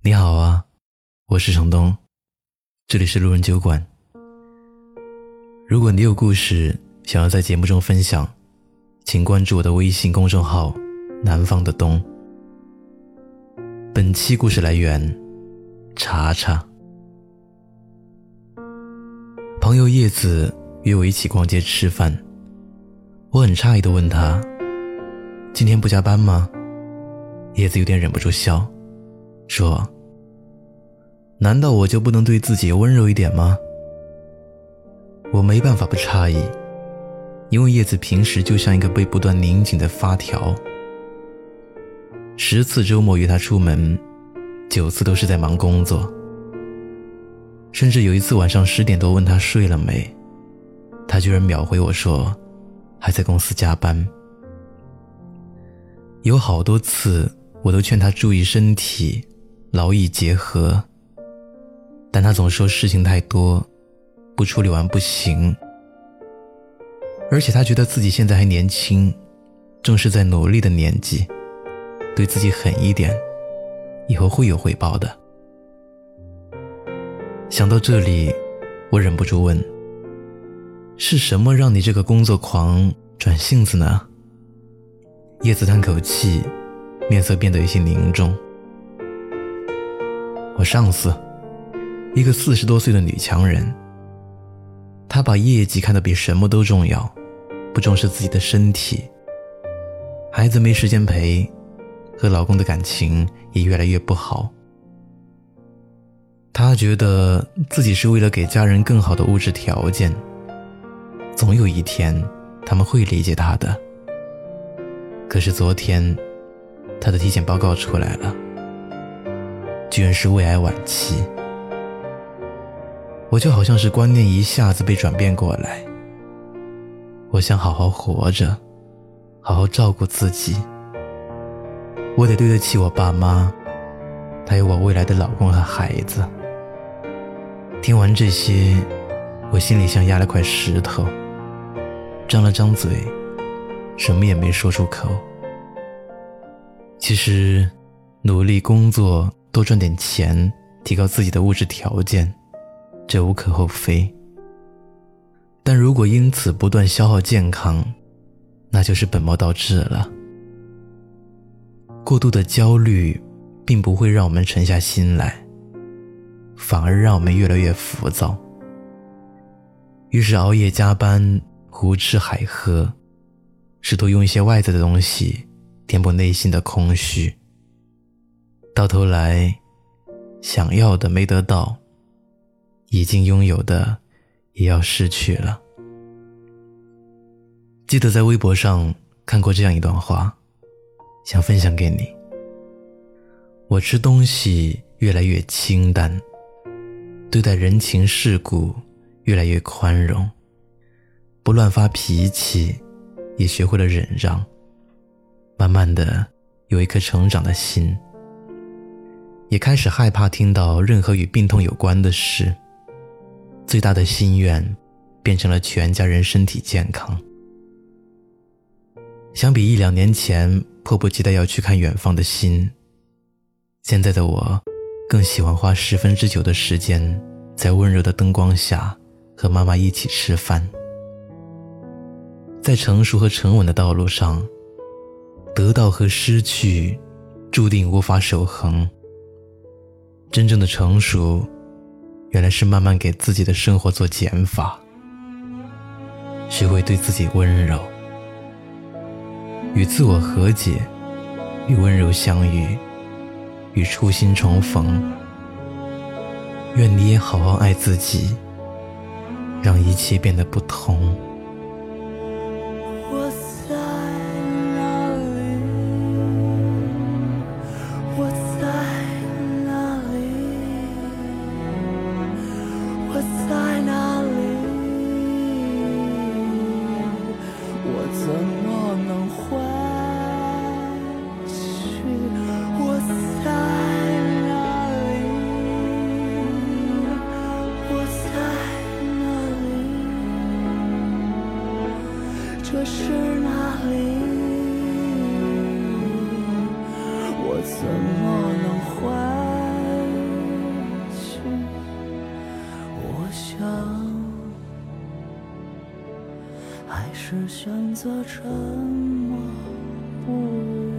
你好啊，我是程东，这里是路人酒馆。如果你有故事想要在节目中分享，请关注我的微信公众号“南方的冬”。本期故事来源：查查。朋友叶子约我一起逛街吃饭，我很诧异的问他：“今天不加班吗？”叶子有点忍不住笑，说。难道我就不能对自己温柔一点吗？我没办法不诧异，因为叶子平时就像一个被不断拧紧的发条。十次周末约她出门，九次都是在忙工作。甚至有一次晚上十点多问她睡了没，她居然秒回我说还在公司加班。有好多次我都劝她注意身体，劳逸结合。但他总说事情太多，不处理完不行。而且他觉得自己现在还年轻，正是在努力的年纪，对自己狠一点，以后会有回报的。想到这里，我忍不住问：“是什么让你这个工作狂转性子呢？”叶子叹口气，面色变得有些凝重。我上司。一个四十多岁的女强人，她把业绩看得比什么都重要，不重视自己的身体。孩子没时间陪，和老公的感情也越来越不好。她觉得自己是为了给家人更好的物质条件，总有一天他们会理解她的。可是昨天，她的体检报告出来了，居然是胃癌晚期。我就好像是观念一下子被转变过来。我想好好活着，好好照顾自己。我得对得起我爸妈，还有我未来的老公和孩子。听完这些，我心里像压了块石头，张了张嘴，什么也没说出口。其实，努力工作，多赚点钱，提高自己的物质条件。这无可厚非，但如果因此不断消耗健康，那就是本末倒置了。过度的焦虑，并不会让我们沉下心来，反而让我们越来越浮躁。于是熬夜加班，胡吃海喝，试图用一些外在的东西填补内心的空虚。到头来，想要的没得到。已经拥有的，也要失去了。记得在微博上看过这样一段话，想分享给你。我吃东西越来越清淡，对待人情世故越来越宽容，不乱发脾气，也学会了忍让。慢慢的，有一颗成长的心，也开始害怕听到任何与病痛有关的事。最大的心愿，变成了全家人身体健康。相比一两年前迫不及待要去看远方的心，现在的我，更喜欢花十分之九的时间，在温柔的灯光下和妈妈一起吃饭。在成熟和沉稳的道路上，得到和失去，注定无法守恒。真正的成熟。原来是慢慢给自己的生活做减法，学会对自己温柔，与自我和解，与温柔相遇，与初心重逢。愿你也好好爱自己，让一切变得不同。可是哪里？我怎么能回去？我想，还是选择沉默不语。